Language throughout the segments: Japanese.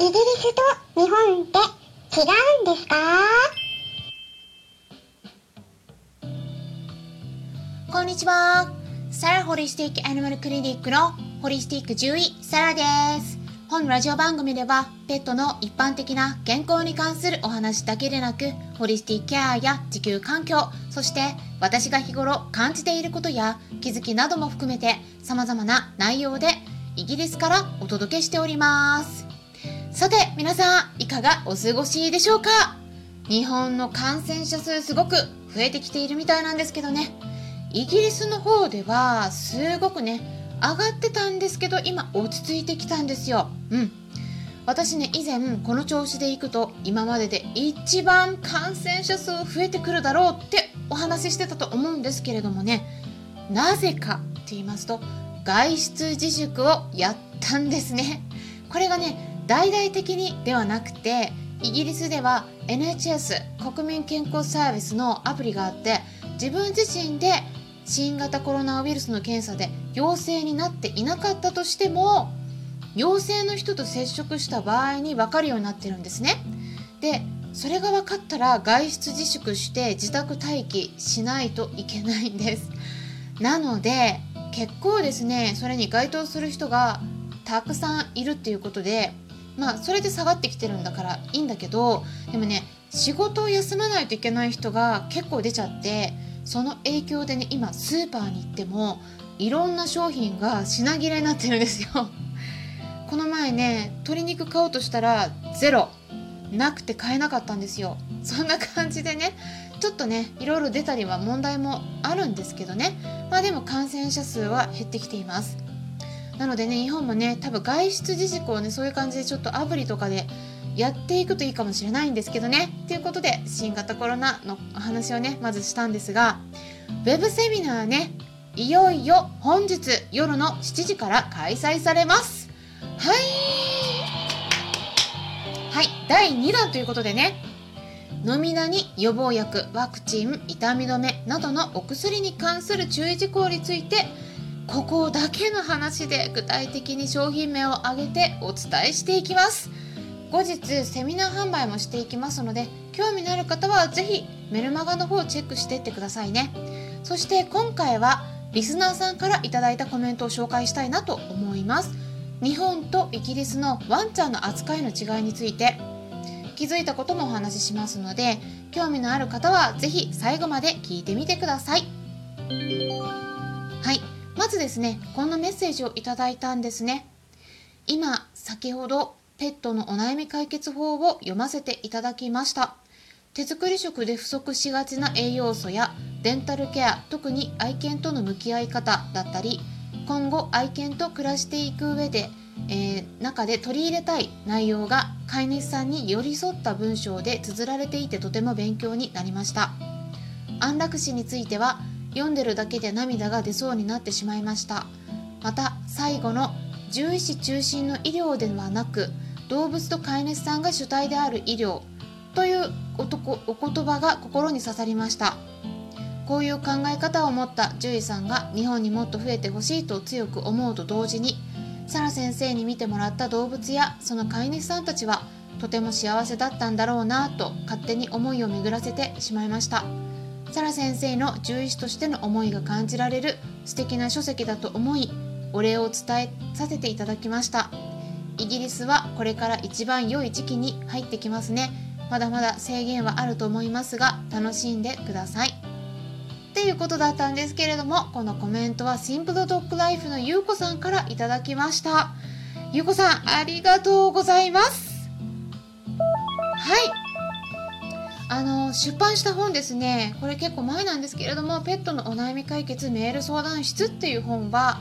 イギリスと日本って違うんですか？こんにちは。サラホリスティックアニマルクリニックのホリスティック獣医サラです。本ラジオ番組ではペットの一般的な健康に関するお話だけでなくホリスティックケアや地球環境そして私が日頃感じていることや気づきなども含めて様々な内容でイギリスからお届けしておりますさて皆さんいかがお過ごしでしょうか？日本の感染者数すごく増えてきているみたいなんですけどね。イギリスの方ではすごくね上がってたんですけど今落ち着いてきたんですよ。うん。私ね以前この調子でいくと今までで一番感染者数増えてくるだろうってお話ししてたと思うんですけれどもね。なぜかって言いますと外出自粛をやったんですね。これがね大々的にではなくてイギリスでは NHS 国民健康サービスのアプリがあって自分自身で新型コロナウイルスの検査で陽性になっていなかったとしても陽性の人と接触した場合に分かるようになってるんですね。でそれが分かったら外出自粛して自宅待機しないといけないんです。なので結構ですねそれに該当する人がたくさんいるっていうことでまあそれで下がってきてるんだからいいんだけどでもね仕事を休まないといけない人が結構出ちゃってその影響でね今スーパーに行ってもいろんな商品が品切れになってるんですよ。この前ね鶏肉買おうとしたらゼロ。なくて買えなかったんですよ。そんな感じでねちょっとねいろいろ出たりは問題もあるんですけどね。まあでも感染者数は減ってきていますなのでね日本もね多分外出自粛をねそういう感じでちょっとアプリとかでやっていくといいかもしれないんですけどね。ということで、新型コロナのお話をね、まずしたんですが、ウェブセミナーね、いよいよ本日夜の7時から開催されます。はい。はい、第2弾ということでね、飲み名に予防薬、ワクチン、痛み止めなどのお薬に関する注意事項について、ここだけの話で具体的に商品名を挙げてお伝えしていきます。後日セミナー販売もしていきますので興味のある方は是非メルマガの方をチェックしていってくださいね。そして今回はリスナーさんから頂いたコメントを紹介したいなと思います。日本とイギリスのワンちゃんの扱いの違いについて。気づいたこともお話ししますので興味のある方は是非最後まで聞いてみてくださいはい。ですねこんなメッセージをいただいたんですね。今先ほどペットのお悩み解決法を読ませていただきました。手作り食で不足しがちな栄養素やデンタルケア特に愛犬との向き合い方だったり今後愛犬と暮らしていく上で、えー、中で取り入れたい内容が飼い主さんに寄り添った文章で綴られていてとても勉強になりました。安楽死については読んでるだけで涙が出そうになってしまいました。また最後の獣医師中心の医療ではなく動物と飼い主さんが主体である医療というお言葉が心に刺さりました。こういう考え方を持った獣医さんが日本にもっと増えてほしいと強く思うと同時にサラ先生に見てもらった動物やその飼い主さんたちはとても幸せだったんだろうなと勝手に思いを巡らせてしまいました。サラ先生の獣医師としての思いが感じられる素敵な書籍だと思いお礼を伝えさせていただきました。イギリスはこれから一番良い時期に入ってきますね。まだまだ制限はあると思いますが楽しんでください。っていうことだったんですけれどもこのコメントはシンプルドッグライフのゆうこさんからいただきました。ゆうこさんありがとうございます。はい。あの出版した本ですね。これ結構前なんですけれどもペットのお悩み解決メール相談室っていう本は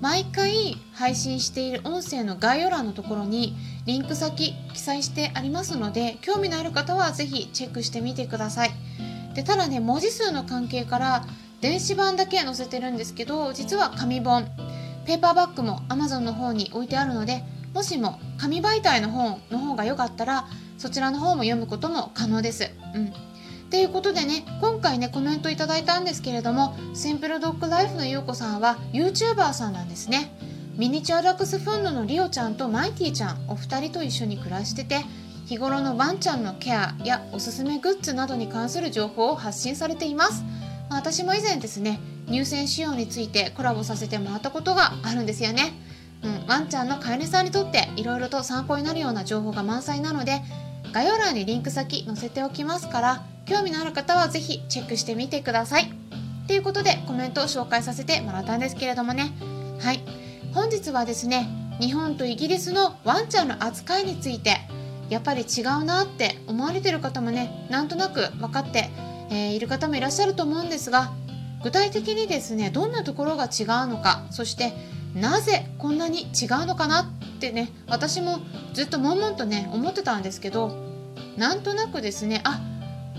毎回配信している音声の概要欄のところにリンク先記載してありますので興味のある方は是非チェックしてみてください。でただね文字数の関係から電子版だけ載せてるんですけど実は紙本ペーパーバッグも Amazon の方に置いてあるのでもしも紙媒体の本の方が良かったらそちらの方も読むことも可能です。うん。ということでね今回ねコメントいただいたんですけれどもシンプルドッグライフのゆうこさんは YouTuber さんなんですね。ミニチュアダックスフンドのリオちゃんとマイティちゃんお二人と一緒に暮らしてて日頃のワンちゃんのケアやおすすめグッズなどに関する情報を発信されています。私も以前ですね乳腺腫瘍についてコラボさせてもらったことがあるんですよね、うん、ワンちゃんの飼い主さんにとっていろいろと参考になるような情報が満載なので概要欄にリンク先載せておきますから興味のある方は是非チェックしてみてください。ということでコメントを紹介させてもらったんですけれどもね。はい。本日はですね日本とイギリスのワンちゃんの扱いについてやっぱり違うなって思われてる方もねなんとなく分かって、えー、いる方もいらっしゃると思うんですが具体的にですねどんなところが違うのかそしてなぜこんなに違うのかなってね私もずっと悶々とね思ってたんですけどなんとなくですねあ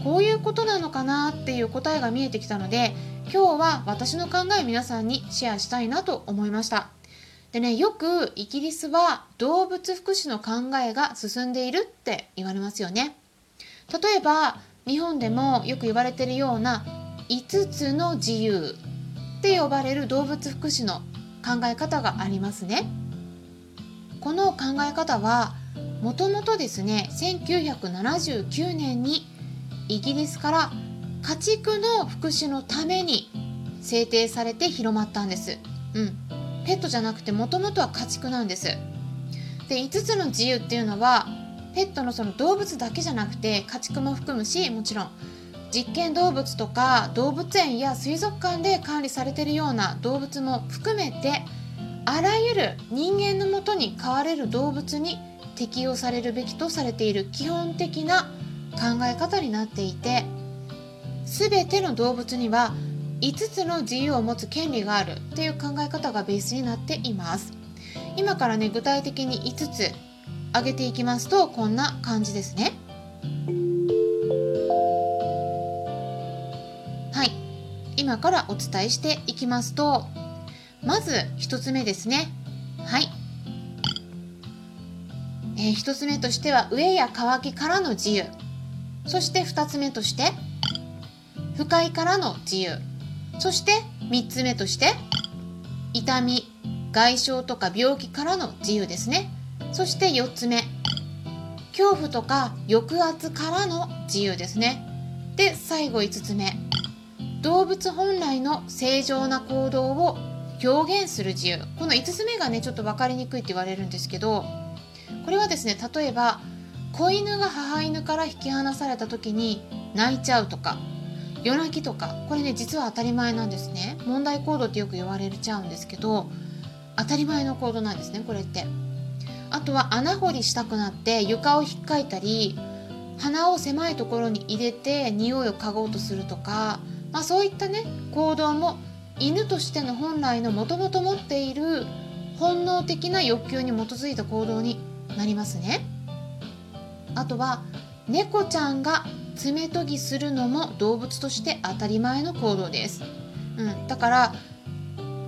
こういうことなのかなっていう答えが見えてきたので今日は私の考え皆さんにシェアしたいなと思いました。でねよくイギリスは動物福祉の考えが進んでいるって言われますよね。例えば日本でもよく言われてるような5つの自由って呼ばれる動物福祉の考え方がありますねこの考え方はもともとですね1979年にイギリスから家畜の福祉のために制定されて広まったんです。うん。ペットじゃなくてもともとは家畜なんです。で、5つの自由っていうのはペットのその動物だけじゃなくて家畜も含むし、もちろん実験動物とか動物園や水族館で管理されているような動物も含めてあらゆる人間のもとに飼われる動物に適用されるべきとされている基本的な考え方になっていて全ての動物には5つの自由を持つ権利があるっていう考え方がベースになっています。今からね具体的に5つ挙げていきますとこんな感じですね。今からお伝えしていきますとまず1つ目ですね。はい。えー、1つ目としては上や乾きからの自由。そして2つ目として不快からの自由。そして3つ目として痛み外傷とか病気からの自由ですね。そして4つ目。恐怖とか抑圧からの自由ですね。で最後5つ目。動物本来の正常な行動を表現する自由。この5つ目がねちょっと分かりにくいって言われるんですけどこれはですね例えば子犬が母犬から引き離された時に泣いちゃうとか夜泣きとかこれね実は当たり前なんですね。問題行動ってよく言われちゃうんですけど当たり前の行動なんですねこれって。あとは穴掘りしたくなって床をひっかいたり鼻を狭いところに入れて匂いを嗅ごうとするとか、まあ、そういったね行動も犬としての本来のもともと持っている本能的な欲求に基づいた行動になりますね。あとは猫ちゃんが爪研ぎするのも動物として当たり前の行動です、うん、だから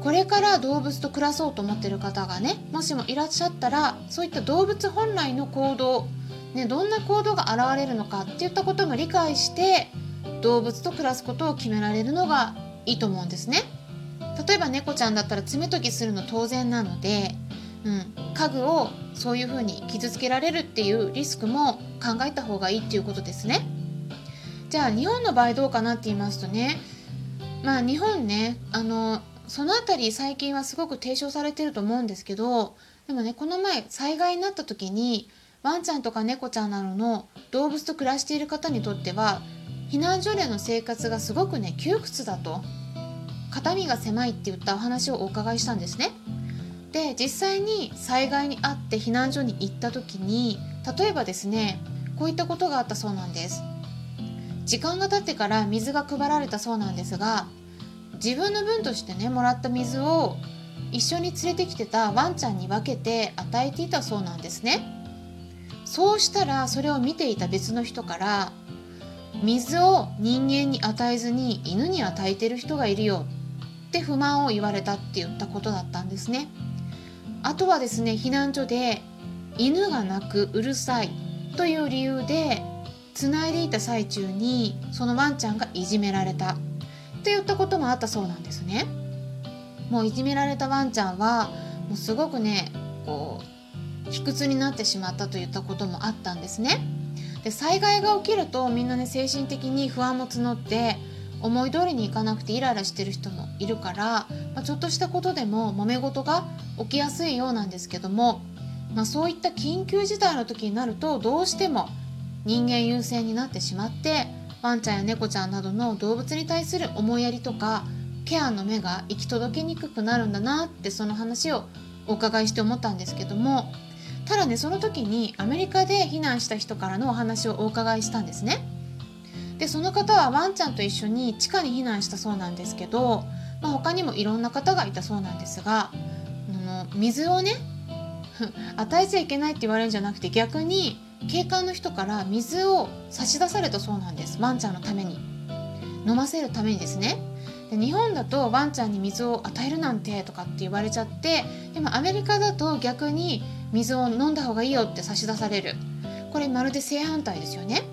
これから動物と暮らそうと思ってる方がねもしもいらっしゃったらそういった動物本来の行動、ね、どんな行動が現れるのかっていったことも理解して動物と暮らすことを決められるのがいいと思うんですね例えば猫ちゃんだったら爪研ぎするの当然なのでうん、家具をそういうふうに傷つけられるっていうリスクも考えた方がいいっていうことですね。じゃあ日本の場合どうかなって言いますとねまあ日本ねあのその辺り最近はすごく提唱されてると思うんですけどでもねこの前災害になった時にワンちゃんとか猫ちゃんなどの動物と暮らしている方にとっては避難所での生活がすごくね窮屈だと肩身が狭いって言ったお話をお伺いしたんですね。で実際に災害に遭って避難所に行った時に例えばですねこういったことがあったそうなんです時間が経ってから水が配られたそうなんですが自分の分としてねもらった水を一緒に連れてきてたワンちゃんに分けて与えていたそうなんですねそうしたらそれを見ていた別の人から水を人間に与えずに犬に与えてる人がいるよって不満を言われたって言ったことだったんですね。あとはですね避難所で犬が鳴くうるさいという理由でつないでいた最中にそのワンちゃんがいじめられたといったこともあったそうなんですね。もういじめられたワンちゃんはもうすごくねこう卑屈になってしまったといったこともあったんですね。で災害が起きるとみんなね精神的に不安も募って思い通りにいかなくてイライラしてる人もいるから、まあ、ちょっとしたことでも揉め事が起きやすいようなんですけども、まあ、そういった緊急事態の時になるとどうしても人間優先になってしまってワンちゃんや猫ちゃんなどの動物に対する思いやりとかケアの目が行き届きにくくなるんだなってその話をお伺いして思ったんですけどもただねその時にアメリカで避難した人からのお話をお伺いしたんですね。でその方はワンちゃんと一緒に地下に避難したそうなんですけど、まあ、他にもいろんな方がいたそうなんですがあの水をね 与えちゃいけないって言われるんじゃなくて逆に警官の人から水を差し出されたそうなんですワンちゃんのために飲ませるためにですねで日本だとワンちゃんに水を与えるなんてとかって言われちゃってでもアメリカだと逆に水を飲んだ方がいいよって差し出される。これまるで正反対ですよね。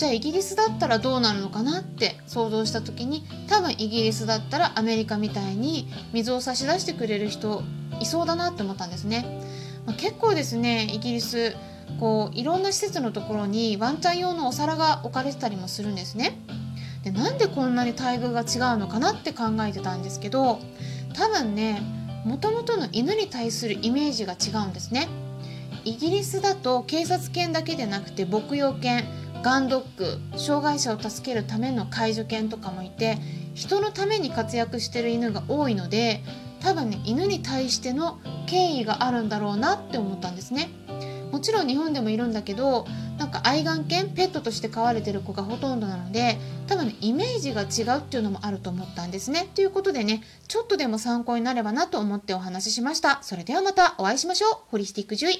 じゃあイギリスだったらどうなるのかなって想像した時に多分イギリスだったらアメリカみたいに水を差し出してくれる人いそうだなって思ったんですね、まあ、結構ですねイギリスこういろんな施設のところにワンちゃん用のお皿が置かれてたりもするんですね。でなんでこんなに待遇が違うのかなって考えてたんですけど多分ねもともとの犬に対するイメージが違うんですね。イギリスだと警察犬だけでなくて牧羊犬ガンドッグ障害者を助けるための介助犬とかもいて人のために活躍してる犬が多いので多分ね犬に対しての敬意があるんだろうなって思ったんですね。もちろん日本でもいるんだけどなんか愛玩犬ペットとして飼われてる子がほとんどなので多分ねイメージが違うっていうのもあると思ったんですね。ということでねちょっとでも参考になればなと思ってお話ししました。それではまたお会いしましょう。ホリスティック獣医。